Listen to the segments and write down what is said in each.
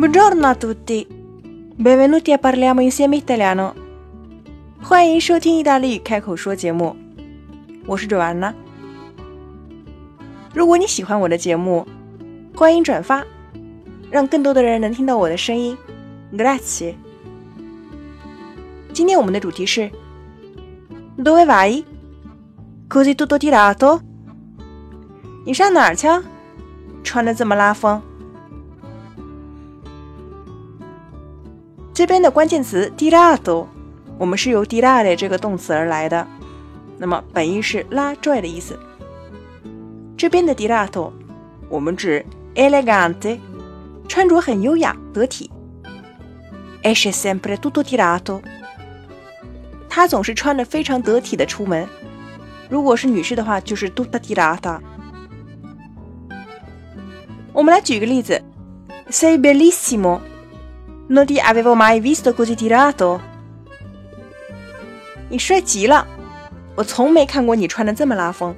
Buongiorno a tutti, benvenuti a parliamo insieme italiano。欢迎收听意大利语开口说节目，我是 Joanna。如果你喜欢我的节目，欢迎转发，让更多的人能听到我的声音。Grazie。今天我们的主题是 Dove vai? Così tutto tirato？你上哪儿去？穿的这么拉风？这边的关键词 dirato 我们是由 tirare 这个动词而来的，那么本意是拉拽的意思。这边的 dirato 我们指 elegante，穿着很优雅得体。Esce sempre tutto tirato。她总是穿的非常得体的出门。如果是女士的话，就是 tutta tirata。我们来举个例子，Sei bellissimo。Non ti avevo mai visto così tirato。你帅极了，我从没看过你穿的这么拉风。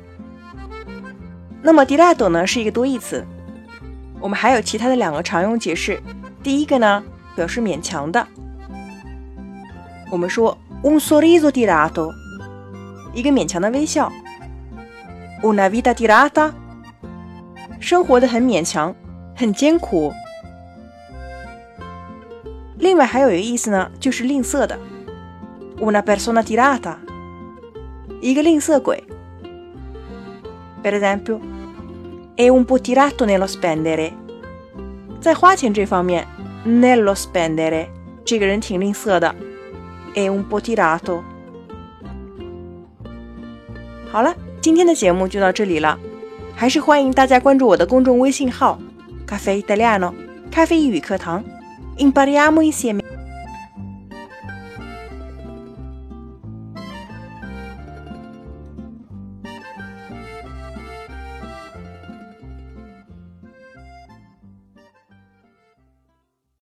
那么 tirato 呢是一个多义词，我们还有其他的两个常用解释。第一个呢表示勉强的，我们说 un sorriso tirato。一个勉强的微笑，una vita tirata，生活的很勉强，很艰苦。另外还有一个意思呢，就是吝啬的，una persona tirata，一个吝啬鬼。Per esempio，è un po' tirato nello spendere，在花钱这方面，nello spendere，这个人挺吝啬的，è un po' tirato。好了，今天的节目就到这里了，还是欢迎大家关注我的公众微信号“咖啡意大利 no”，咖啡英语课堂，impariamo insieme。